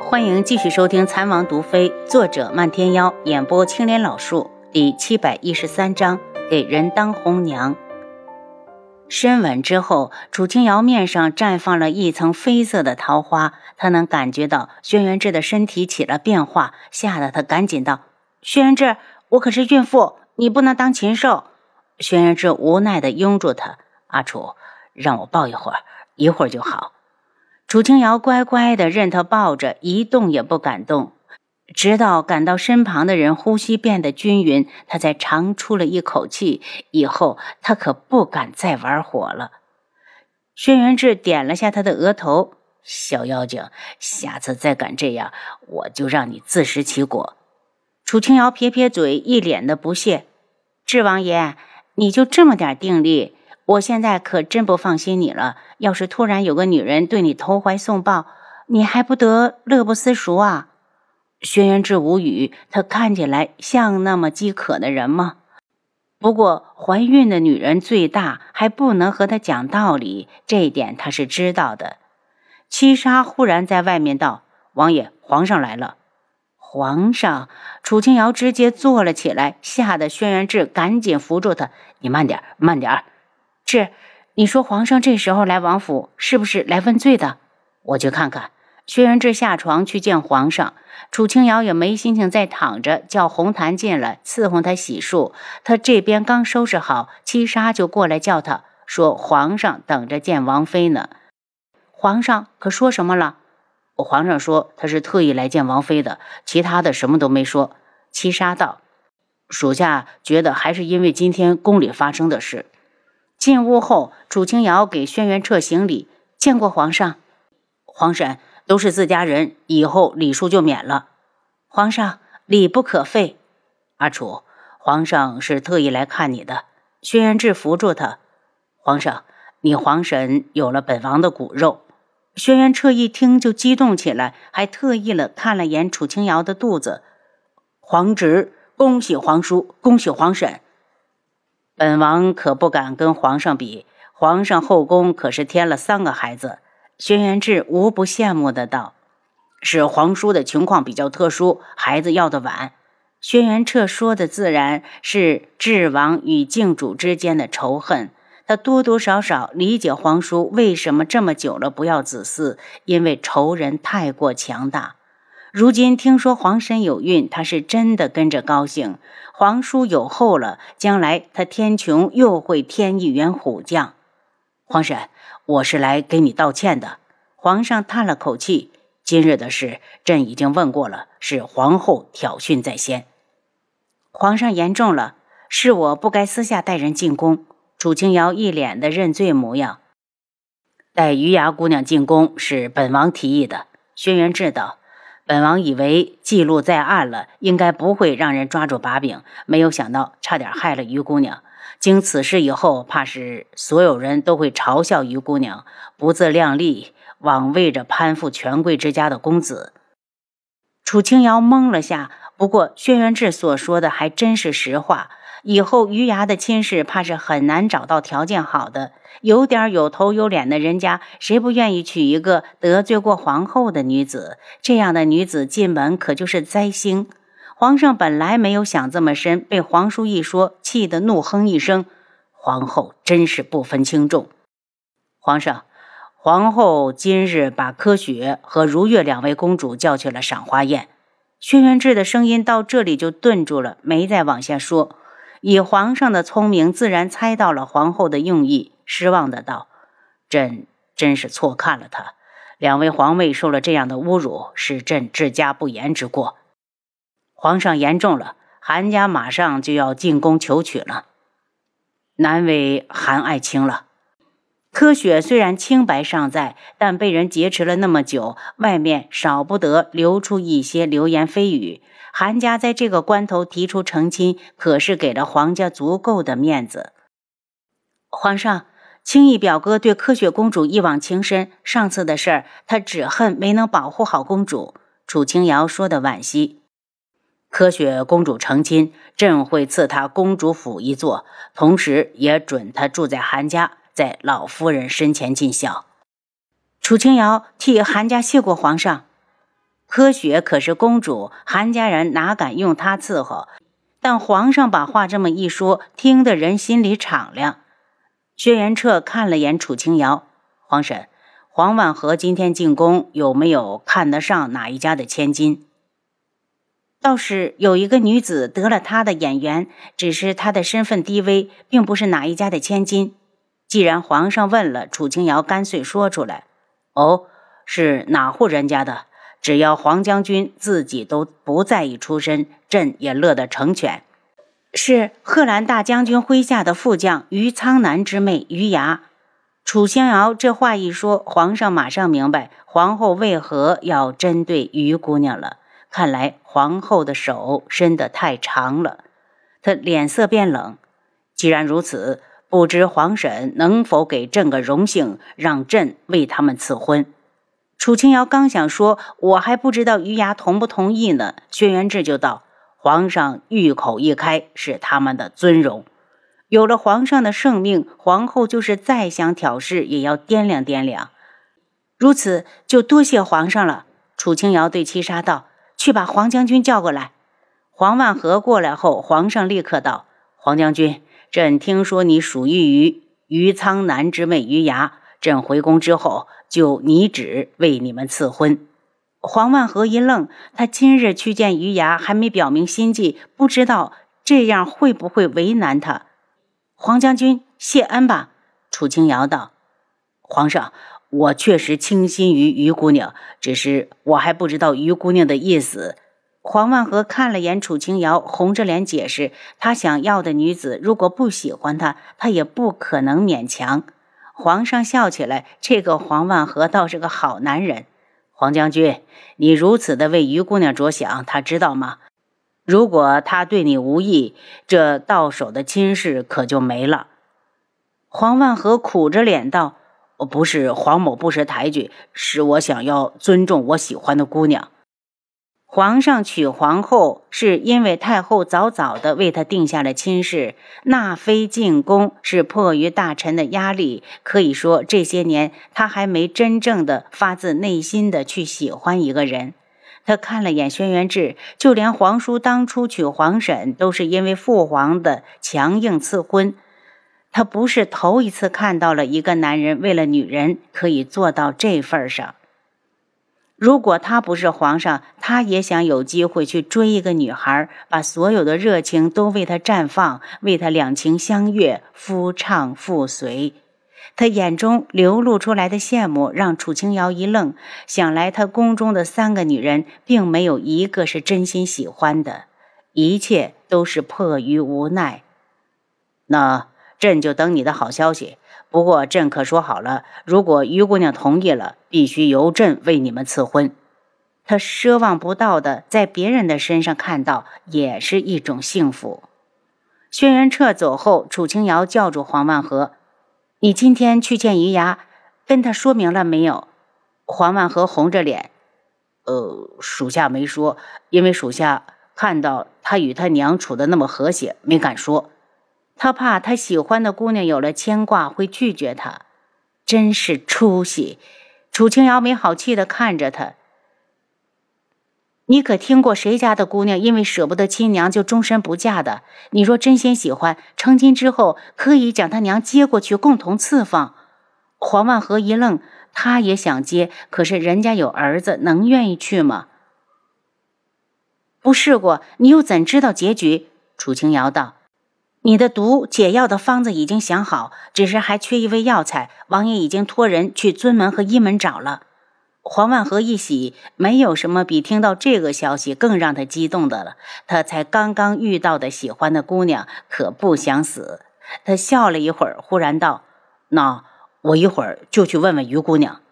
欢迎继续收听《残王毒妃》，作者漫天妖，演播青莲老树，第七百一十三章：给人当红娘。深吻之后，楚清瑶面上绽放了一层绯色的桃花，她能感觉到轩辕志的身体起了变化，吓得她赶紧道：“轩辕志，我可是孕妇，你不能当禽兽。”轩辕志无奈地拥住她：“阿楚，让我抱一会儿，一会儿就好。”楚清瑶乖乖地任他抱着，一动也不敢动，直到感到身旁的人呼吸变得均匀，他才长出了一口气。以后他可不敢再玩火了。轩辕志点了下他的额头：“小妖精，下次再敢这样，我就让你自食其果。”楚清瑶撇撇嘴，一脸的不屑：“智王爷，你就这么点定力？”我现在可真不放心你了。要是突然有个女人对你投怀送抱，你还不得乐不思蜀啊？轩辕志无语，他看起来像那么饥渴的人吗？不过怀孕的女人最大，还不能和他讲道理，这一点他是知道的。七杀忽然在外面道：“王爷，皇上来了。”皇上，楚清瑶直接坐了起来，吓得轩辕志赶紧扶住他：“你慢点，慢点。”是，你说皇上这时候来王府，是不是来问罪的？我去看看。薛元志下床去见皇上，楚清瑶也没心情再躺着，叫红檀进来伺候他洗漱。他这边刚收拾好，七杀就过来叫他说：“皇上等着见王妃呢。”皇上可说什么了？皇上说他是特意来见王妃的，其他的什么都没说。七杀道：“属下觉得还是因为今天宫里发生的事。”进屋后，楚清瑶给轩辕彻行礼，见过皇上。皇婶都是自家人，以后礼数就免了。皇上礼不可废。阿楚，皇上是特意来看你的。轩辕志扶住他。皇上，你皇婶有了本王的骨肉。轩辕彻一听就激动起来，还特意了看了眼楚清瑶的肚子。皇侄，恭喜皇叔，恭喜皇婶。本王可不敢跟皇上比，皇上后宫可是添了三个孩子。轩辕志无不羡慕的道：“是皇叔的情况比较特殊，孩子要的晚。”轩辕彻说的自然是智王与靖主之间的仇恨，他多多少少理解皇叔为什么这么久了不要子嗣，因为仇人太过强大。如今听说皇婶有孕，他是真的跟着高兴。皇叔有后了，将来他天穹又会添一员虎将。皇婶，我是来给你道歉的。皇上叹了口气：“今日的事，朕已经问过了，是皇后挑衅在先。皇上言重了，是我不该私下带人进宫。”楚清瑶一脸的认罪模样：“带余牙姑娘进宫是本王提议的。”轩辕志道。本王以为记录在案了，应该不会让人抓住把柄，没有想到差点害了于姑娘。经此事以后，怕是所有人都会嘲笑于姑娘不自量力，枉为着攀附权贵之家的公子。楚清瑶懵了下，不过轩辕志所说的还真是实话。以后余牙的亲事，怕是很难找到条件好的。有点有头有脸的人家，谁不愿意娶一个得罪过皇后的女子？这样的女子进门可就是灾星。皇上本来没有想这么深，被皇叔一说，气得怒哼一声：“皇后真是不分轻重。”皇上，皇后今日把柯雪和如月两位公主叫去了赏花宴。轩辕志的声音到这里就顿住了，没再往下说。以皇上的聪明，自然猜到了皇后的用意，失望的道：“朕真是错看了他。两位皇位受了这样的侮辱，是朕治家不严之过。皇上言重了，韩家马上就要进宫求娶了，难为韩爱卿了。柯雪虽然清白尚在，但被人劫持了那么久，外面少不得流出一些流言蜚语。”韩家在这个关头提出成亲，可是给了皇家足够的面子。皇上，青义表哥对柯雪公主一往情深，上次的事儿，他只恨没能保护好公主。楚清瑶说的惋惜。柯雪公主成亲，朕会赐她公主府一座，同时也准她住在韩家，在老夫人身前尽孝。楚清瑶替韩家谢过皇上。柯雪可是公主，韩家人哪敢用她伺候？但皇上把话这么一说，听得人心里敞亮。薛元彻看了眼楚清瑶，皇婶，黄万和今天进宫，有没有看得上哪一家的千金？倒是有一个女子得了他的眼缘，只是她的身份低微，并不是哪一家的千金。既然皇上问了，楚清瑶干脆说出来：“哦，是哪户人家的？只要黄将军自己都不在意出身，朕也乐得成全。”是贺兰大将军麾下的副将于苍南之妹于牙。楚清瑶这话一说，皇上马上明白皇后为何要针对于姑娘了。看来皇后的手伸得太长了。他脸色变冷。既然如此，不知皇婶能否给朕个荣幸，让朕为他们赐婚？楚清瑶刚想说，我还不知道于牙同不同意呢，轩辕志就道。皇上玉口一开，是他们的尊荣。有了皇上的圣命，皇后就是再想挑事，也要掂量掂量。如此，就多谢皇上了。楚清瑶对七杀道：“去把黄将军叫过来。”黄万和过来后，皇上立刻道：“黄将军，朕听说你属于于于苍南之妹于牙，朕回宫之后，就拟旨为你们赐婚。”黄万和一愣，他今日去见余牙，还没表明心迹，不知道这样会不会为难他。黄将军谢恩吧。楚清瑶道：“皇上，我确实倾心于于姑娘，只是我还不知道于姑娘的意思。”黄万和看了眼楚清瑶，红着脸解释：“他想要的女子如果不喜欢他，他也不可能勉强。”皇上笑起来：“这个黄万和倒是个好男人。”黄将军，你如此的为于姑娘着想，她知道吗？如果她对你无意，这到手的亲事可就没了。黄万和苦着脸道：“不是黄某不识抬举，是我想要尊重我喜欢的姑娘。”皇上娶皇后，是因为太后早早的为他定下了亲事。纳妃进宫是迫于大臣的压力。可以说，这些年他还没真正的发自内心的去喜欢一个人。他看了眼轩辕志，就连皇叔当初娶皇婶，都是因为父皇的强硬赐婚。他不是头一次看到了一个男人为了女人可以做到这份上。如果他不是皇上，他也想有机会去追一个女孩，把所有的热情都为她绽放，为她两情相悦，夫唱妇随。他眼中流露出来的羡慕让楚清瑶一愣，想来他宫中的三个女人，并没有一个是真心喜欢的，一切都是迫于无奈。那朕就等你的好消息。不过，朕可说好了，如果于姑娘同意了，必须由朕为你们赐婚。他奢望不到的，在别人的身上看到，也是一种幸福。轩辕彻走后，楚清瑶叫住黄万和：“你今天去见余牙，跟他说明了没有？”黄万和红着脸：“呃，属下没说，因为属下看到他与他娘处的那么和谐，没敢说。”他怕他喜欢的姑娘有了牵挂会拒绝他，真是出息。楚清瑶没好气的看着他。你可听过谁家的姑娘因为舍不得亲娘就终身不嫁的？你若真心喜欢，成亲之后可以将他娘接过去共同赐房。黄万和一愣，他也想接，可是人家有儿子，能愿意去吗？不试过，你又怎知道结局？楚清瑶道。你的毒解药的方子已经想好，只是还缺一味药材。王爷已经托人去尊门和医门找了。黄万和一喜，没有什么比听到这个消息更让他激动的了。他才刚刚遇到的喜欢的姑娘，可不想死。他笑了一会儿，忽然道：“那我一会儿就去问问于姑娘。”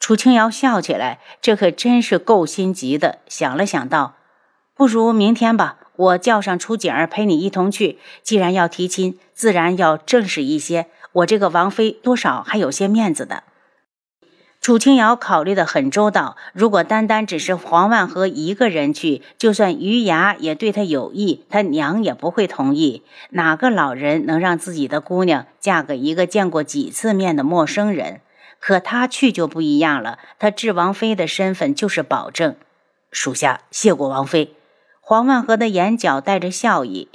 楚清瑶笑起来，这可真是够心急的。想了想，道：“不如明天吧。”我叫上楚景儿陪你一同去。既然要提亲，自然要正式一些。我这个王妃多少还有些面子的。楚清瑶考虑的很周到。如果单单只是黄万和一个人去，就算余牙也对他有意，他娘也不会同意。哪个老人能让自己的姑娘嫁给一个见过几次面的陌生人？可他去就不一样了，他智王妃的身份就是保证。属下谢过王妃。黄万和的眼角带着笑意。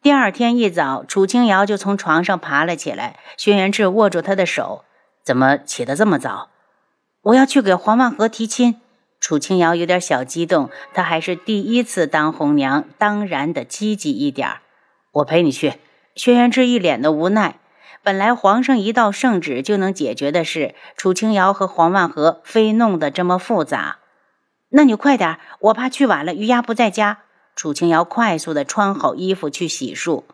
第二天一早，楚清瑶就从床上爬了起来。轩辕志握住她的手：“怎么起得这么早？”“我要去给黄万和提亲。”楚清瑶有点小激动，她还是第一次当红娘，当然的积极一点。我陪你去。轩辕志一脸的无奈。本来皇上一道圣旨就能解决的事，楚清瑶和黄万和非弄得这么复杂。那你快点，我怕去晚了，于丫不在家。楚清瑶快速的穿好衣服去洗漱。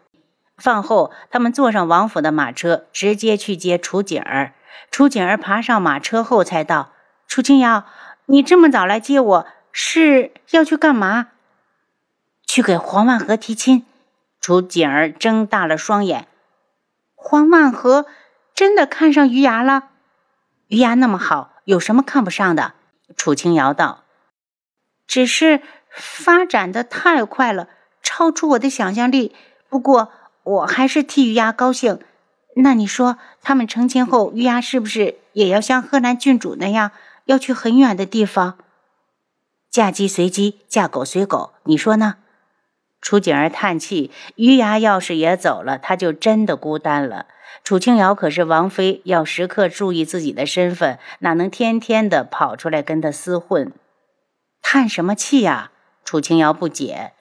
饭后，他们坐上王府的马车，直接去接楚景儿。楚景儿爬上马车后才道：“楚清瑶，你这么早来接我，是要去干嘛？”“去给黄万和提亲。”楚景儿睁大了双眼。黄万和真的看上余牙了？余牙那么好，有什么看不上的？楚清瑶道：“只是发展的太快了，超出我的想象力。不过我还是替余牙高兴。那你说，他们成亲后，余牙是不是也要像贺南郡主那样，要去很远的地方？嫁鸡随鸡，嫁狗随狗，你说呢？”楚景儿叹气：“余牙要是也走了，他就真的孤单了。楚清瑶可是王妃，要时刻注意自己的身份，哪能天天的跑出来跟他厮混？叹什么气呀？”楚清瑶不解。